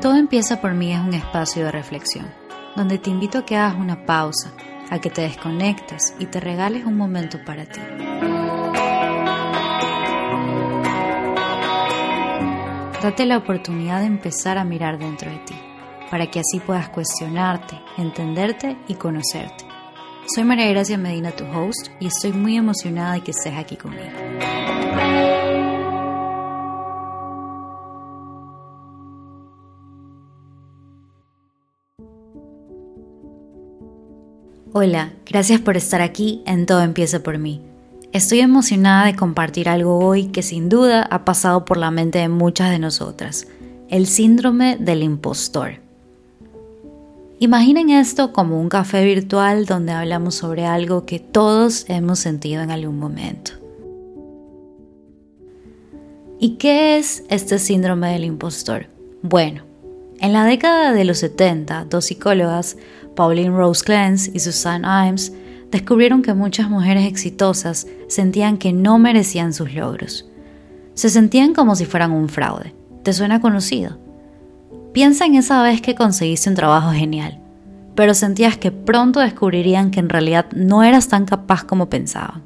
Todo empieza por mí es un espacio de reflexión, donde te invito a que hagas una pausa, a que te desconectes y te regales un momento para ti. Date la oportunidad de empezar a mirar dentro de ti, para que así puedas cuestionarte, entenderte y conocerte. Soy María Gracia Medina, tu host, y estoy muy emocionada de que estés aquí conmigo. Hola, gracias por estar aquí en Todo Empieza por mí. Estoy emocionada de compartir algo hoy que sin duda ha pasado por la mente de muchas de nosotras, el síndrome del impostor. Imaginen esto como un café virtual donde hablamos sobre algo que todos hemos sentido en algún momento. ¿Y qué es este síndrome del impostor? Bueno, en la década de los 70, dos psicólogas Pauline Rose Clance y Susan Imes descubrieron que muchas mujeres exitosas sentían que no merecían sus logros. Se sentían como si fueran un fraude. ¿Te suena conocido? Piensa en esa vez que conseguiste un trabajo genial, pero sentías que pronto descubrirían que en realidad no eras tan capaz como pensaban.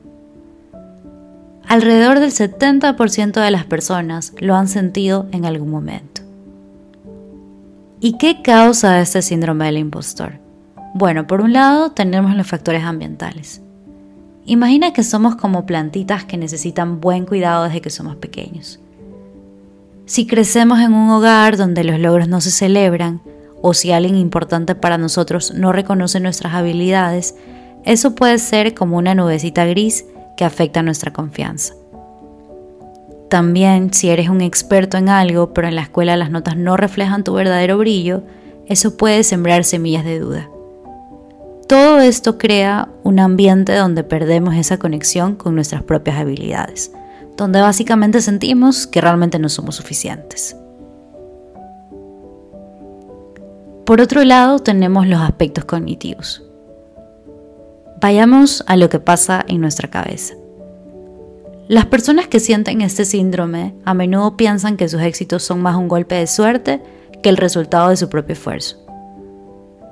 Alrededor del 70% de las personas lo han sentido en algún momento. ¿Y qué causa este síndrome del impostor? Bueno, por un lado tenemos los factores ambientales. Imagina que somos como plantitas que necesitan buen cuidado desde que somos pequeños. Si crecemos en un hogar donde los logros no se celebran, o si alguien importante para nosotros no reconoce nuestras habilidades, eso puede ser como una nubecita gris que afecta nuestra confianza. También, si eres un experto en algo, pero en la escuela las notas no reflejan tu verdadero brillo, eso puede sembrar semillas de duda. Todo esto crea un ambiente donde perdemos esa conexión con nuestras propias habilidades, donde básicamente sentimos que realmente no somos suficientes. Por otro lado, tenemos los aspectos cognitivos. Vayamos a lo que pasa en nuestra cabeza. Las personas que sienten este síndrome a menudo piensan que sus éxitos son más un golpe de suerte que el resultado de su propio esfuerzo.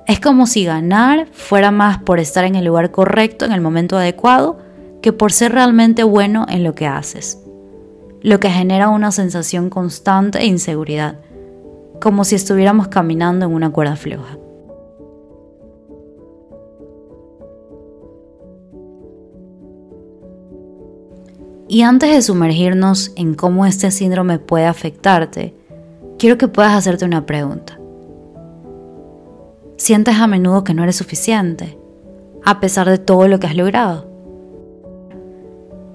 Es como si ganar fuera más por estar en el lugar correcto en el momento adecuado que por ser realmente bueno en lo que haces, lo que genera una sensación constante de inseguridad, como si estuviéramos caminando en una cuerda floja. Y antes de sumergirnos en cómo este síndrome puede afectarte, quiero que puedas hacerte una pregunta. Sientes a menudo que no eres suficiente, a pesar de todo lo que has logrado.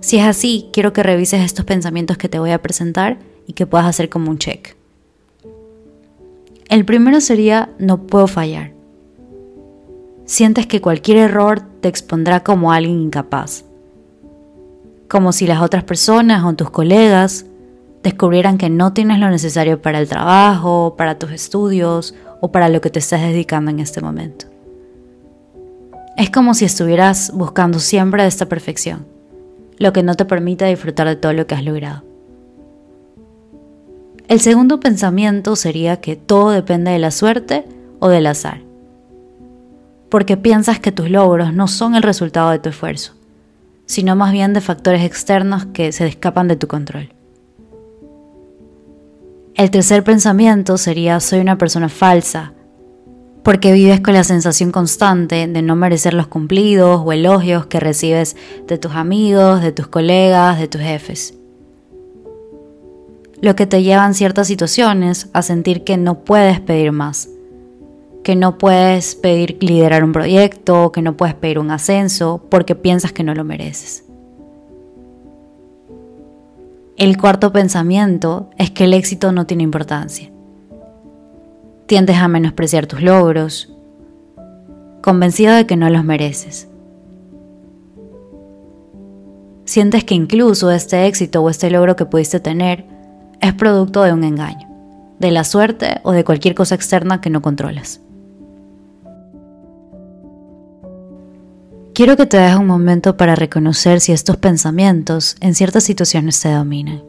Si es así, quiero que revises estos pensamientos que te voy a presentar y que puedas hacer como un check. El primero sería no puedo fallar. Sientes que cualquier error te expondrá como alguien incapaz. Como si las otras personas o tus colegas descubrieran que no tienes lo necesario para el trabajo, para tus estudios o para lo que te estás dedicando en este momento. Es como si estuvieras buscando siempre esta perfección, lo que no te permite disfrutar de todo lo que has logrado. El segundo pensamiento sería que todo depende de la suerte o del azar, porque piensas que tus logros no son el resultado de tu esfuerzo, sino más bien de factores externos que se escapan de tu control. El tercer pensamiento sería soy una persona falsa, porque vives con la sensación constante de no merecer los cumplidos o elogios que recibes de tus amigos, de tus colegas, de tus jefes. Lo que te lleva en ciertas situaciones a sentir que no puedes pedir más, que no puedes pedir liderar un proyecto, que no puedes pedir un ascenso porque piensas que no lo mereces. El cuarto pensamiento es que el éxito no tiene importancia. Tiendes a menospreciar tus logros, convencido de que no los mereces. Sientes que incluso este éxito o este logro que pudiste tener es producto de un engaño, de la suerte o de cualquier cosa externa que no controlas. quiero que te des un momento para reconocer si estos pensamientos en ciertas situaciones te dominan.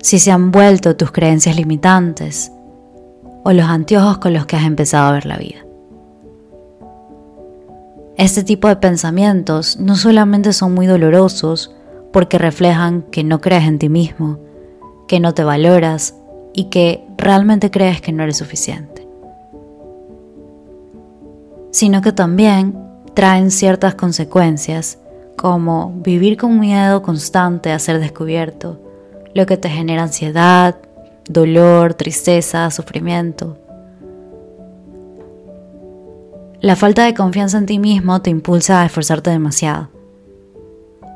Si se han vuelto tus creencias limitantes o los anteojos con los que has empezado a ver la vida. Este tipo de pensamientos no solamente son muy dolorosos porque reflejan que no crees en ti mismo, que no te valoras y que realmente crees que no eres suficiente, sino que también traen ciertas consecuencias, como vivir con miedo constante a ser descubierto, lo que te genera ansiedad, dolor, tristeza, sufrimiento. La falta de confianza en ti mismo te impulsa a esforzarte demasiado,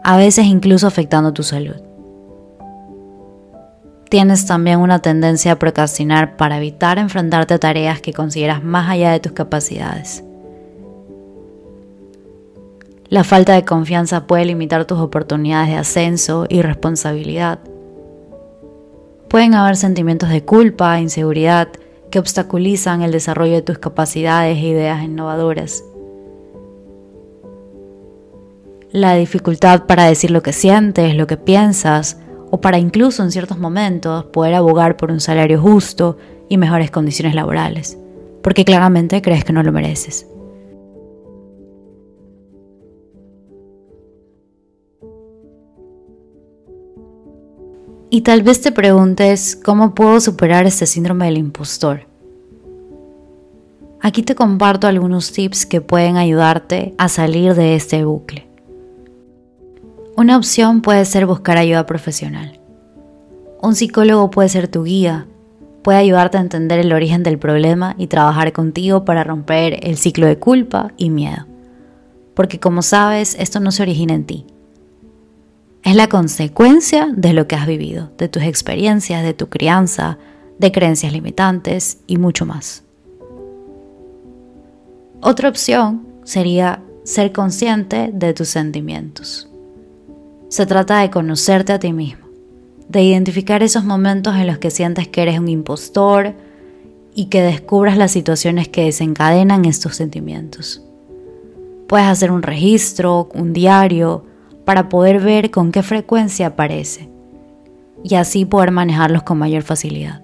a veces incluso afectando tu salud. Tienes también una tendencia a procrastinar para evitar enfrentarte a tareas que consideras más allá de tus capacidades. La falta de confianza puede limitar tus oportunidades de ascenso y responsabilidad. Pueden haber sentimientos de culpa e inseguridad que obstaculizan el desarrollo de tus capacidades e ideas innovadoras. La dificultad para decir lo que sientes, lo que piensas, o para incluso en ciertos momentos poder abogar por un salario justo y mejores condiciones laborales, porque claramente crees que no lo mereces. Y tal vez te preguntes cómo puedo superar este síndrome del impostor. Aquí te comparto algunos tips que pueden ayudarte a salir de este bucle. Una opción puede ser buscar ayuda profesional. Un psicólogo puede ser tu guía, puede ayudarte a entender el origen del problema y trabajar contigo para romper el ciclo de culpa y miedo. Porque como sabes, esto no se origina en ti, es la consecuencia de lo que has vivido, de tus experiencias, de tu crianza, de creencias limitantes y mucho más. Otra opción sería ser consciente de tus sentimientos. Se trata de conocerte a ti mismo, de identificar esos momentos en los que sientes que eres un impostor y que descubras las situaciones que desencadenan estos sentimientos. Puedes hacer un registro, un diario, para poder ver con qué frecuencia aparece y así poder manejarlos con mayor facilidad.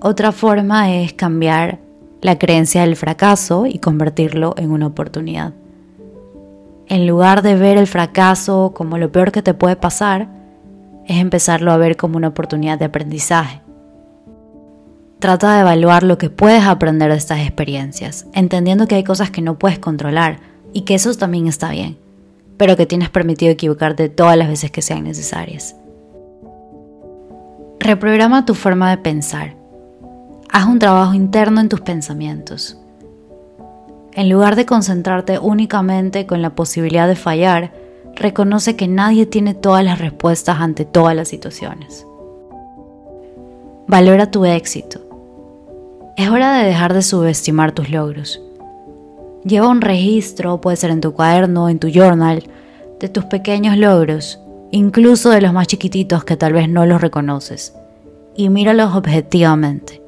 Otra forma es cambiar la creencia del fracaso y convertirlo en una oportunidad. En lugar de ver el fracaso como lo peor que te puede pasar, es empezarlo a ver como una oportunidad de aprendizaje. Trata de evaluar lo que puedes aprender de estas experiencias, entendiendo que hay cosas que no puedes controlar y que eso también está bien, pero que tienes permitido equivocarte todas las veces que sean necesarias. Reprograma tu forma de pensar. Haz un trabajo interno en tus pensamientos. En lugar de concentrarte únicamente con la posibilidad de fallar, reconoce que nadie tiene todas las respuestas ante todas las situaciones. Valora tu éxito. Es hora de dejar de subestimar tus logros. Lleva un registro, puede ser en tu cuaderno, en tu journal, de tus pequeños logros, incluso de los más chiquititos que tal vez no los reconoces, y míralos objetivamente.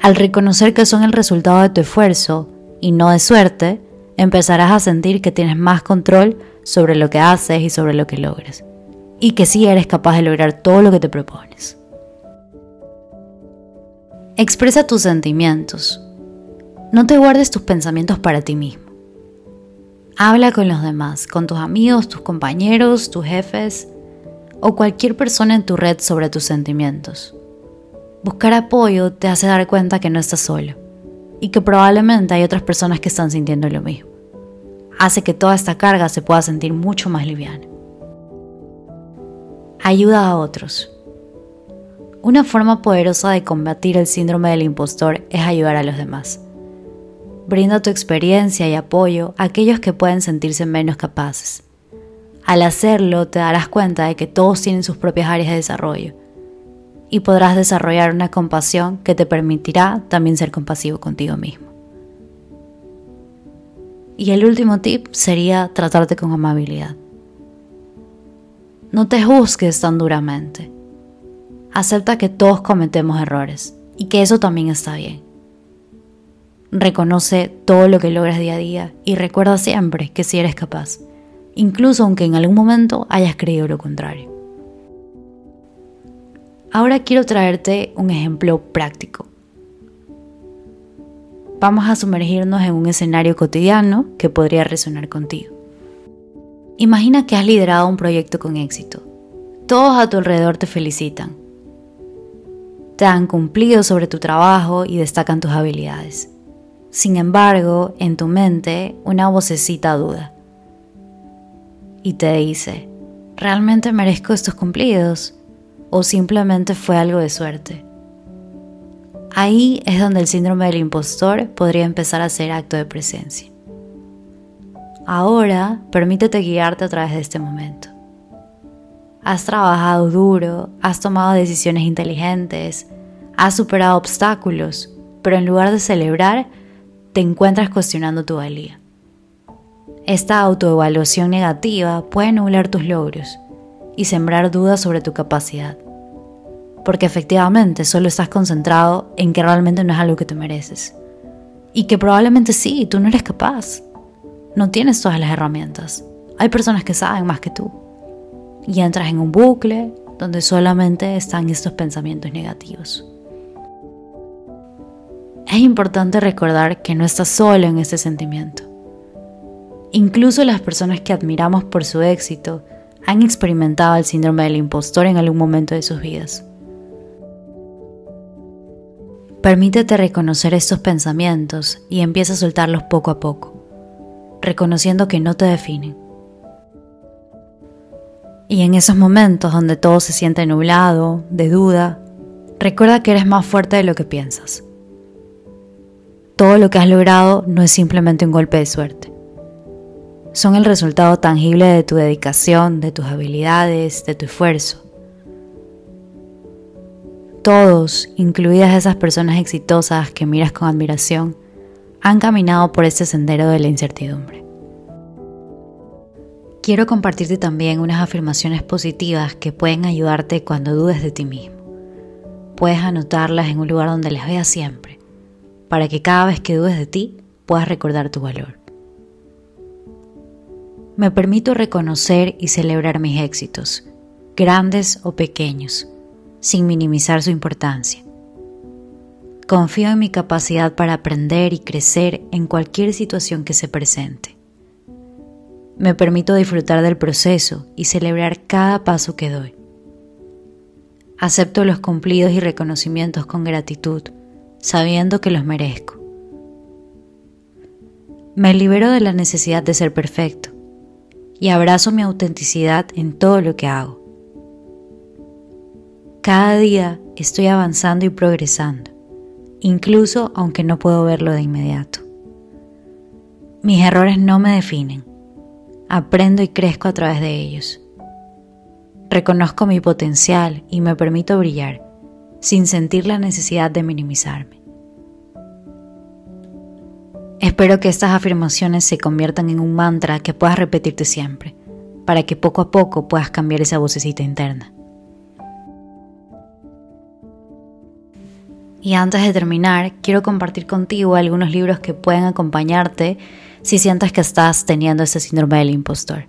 Al reconocer que son el resultado de tu esfuerzo y no de suerte, empezarás a sentir que tienes más control sobre lo que haces y sobre lo que logras, y que sí eres capaz de lograr todo lo que te propones. Expresa tus sentimientos, no te guardes tus pensamientos para ti mismo. Habla con los demás, con tus amigos, tus compañeros, tus jefes o cualquier persona en tu red sobre tus sentimientos. Buscar apoyo te hace dar cuenta que no estás solo y que probablemente hay otras personas que están sintiendo lo mismo. Hace que toda esta carga se pueda sentir mucho más liviana. Ayuda a otros. Una forma poderosa de combatir el síndrome del impostor es ayudar a los demás. Brinda tu experiencia y apoyo a aquellos que pueden sentirse menos capaces. Al hacerlo te darás cuenta de que todos tienen sus propias áreas de desarrollo y podrás desarrollar una compasión que te permitirá también ser compasivo contigo mismo. Y el último tip sería tratarte con amabilidad. No te juzgues tan duramente. Acepta que todos cometemos errores y que eso también está bien. Reconoce todo lo que logras día a día y recuerda siempre que si eres capaz, incluso aunque en algún momento hayas creído lo contrario. Ahora quiero traerte un ejemplo práctico. Vamos a sumergirnos en un escenario cotidiano que podría resonar contigo. Imagina que has liderado un proyecto con éxito. Todos a tu alrededor te felicitan. Te han cumplido sobre tu trabajo y destacan tus habilidades. Sin embargo, en tu mente una vocecita duda y te dice, ¿realmente merezco estos cumplidos? ¿O simplemente fue algo de suerte? Ahí es donde el síndrome del impostor podría empezar a ser acto de presencia. Ahora, permítete guiarte a través de este momento. Has trabajado duro, has tomado decisiones inteligentes, has superado obstáculos, pero en lugar de celebrar, te encuentras cuestionando tu valía. Esta autoevaluación negativa puede nublar tus logros y sembrar dudas sobre tu capacidad, porque efectivamente solo estás concentrado en que realmente no es algo que te mereces, y que probablemente sí, tú no eres capaz, no tienes todas las herramientas, hay personas que saben más que tú, y entras en un bucle donde solamente están estos pensamientos negativos. Es importante recordar que no estás solo en este sentimiento. Incluso las personas que admiramos por su éxito han experimentado el síndrome del impostor en algún momento de sus vidas. Permítete reconocer estos pensamientos y empieza a soltarlos poco a poco, reconociendo que no te definen. Y en esos momentos donde todo se siente nublado, de duda, recuerda que eres más fuerte de lo que piensas todo lo que has logrado no es simplemente un golpe de suerte. Son el resultado tangible de tu dedicación, de tus habilidades, de tu esfuerzo. Todos, incluidas esas personas exitosas que miras con admiración, han caminado por este sendero de la incertidumbre. Quiero compartirte también unas afirmaciones positivas que pueden ayudarte cuando dudes de ti mismo. Puedes anotarlas en un lugar donde las veas siempre para que cada vez que dudes de ti puedas recordar tu valor. Me permito reconocer y celebrar mis éxitos, grandes o pequeños, sin minimizar su importancia. Confío en mi capacidad para aprender y crecer en cualquier situación que se presente. Me permito disfrutar del proceso y celebrar cada paso que doy. Acepto los cumplidos y reconocimientos con gratitud sabiendo que los merezco. Me libero de la necesidad de ser perfecto y abrazo mi autenticidad en todo lo que hago. Cada día estoy avanzando y progresando, incluso aunque no puedo verlo de inmediato. Mis errores no me definen, aprendo y crezco a través de ellos. Reconozco mi potencial y me permito brillar sin sentir la necesidad de minimizarme. Espero que estas afirmaciones se conviertan en un mantra que puedas repetirte siempre, para que poco a poco puedas cambiar esa vocecita interna. Y antes de terminar, quiero compartir contigo algunos libros que pueden acompañarte si sientes que estás teniendo ese síndrome del impostor.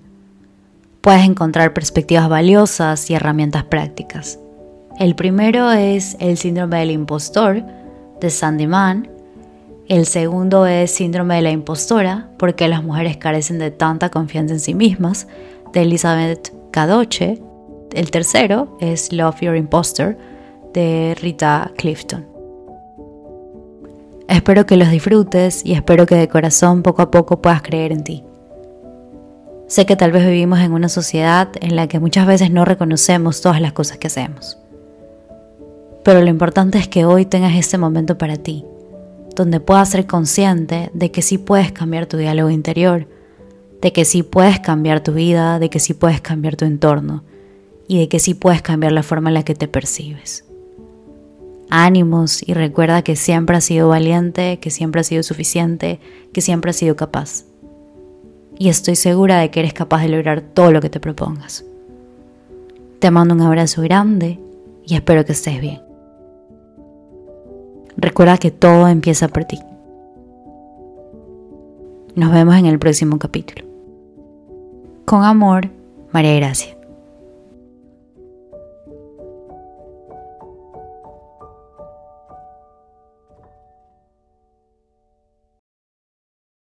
Puedes encontrar perspectivas valiosas y herramientas prácticas. El primero es El síndrome del impostor de Sandy Mann. El segundo es Síndrome de la impostora, porque las mujeres carecen de tanta confianza en sí mismas, de Elizabeth Cadoche. El tercero es Love Your Imposter, de Rita Clifton. Espero que los disfrutes y espero que de corazón poco a poco puedas creer en ti. Sé que tal vez vivimos en una sociedad en la que muchas veces no reconocemos todas las cosas que hacemos. Pero lo importante es que hoy tengas este momento para ti, donde puedas ser consciente de que sí puedes cambiar tu diálogo interior, de que sí puedes cambiar tu vida, de que sí puedes cambiar tu entorno y de que sí puedes cambiar la forma en la que te percibes. Ánimos y recuerda que siempre has sido valiente, que siempre has sido suficiente, que siempre has sido capaz. Y estoy segura de que eres capaz de lograr todo lo que te propongas. Te mando un abrazo grande y espero que estés bien. Recuerda que todo empieza por ti. Nos vemos en el próximo capítulo. Con amor, María Gracia.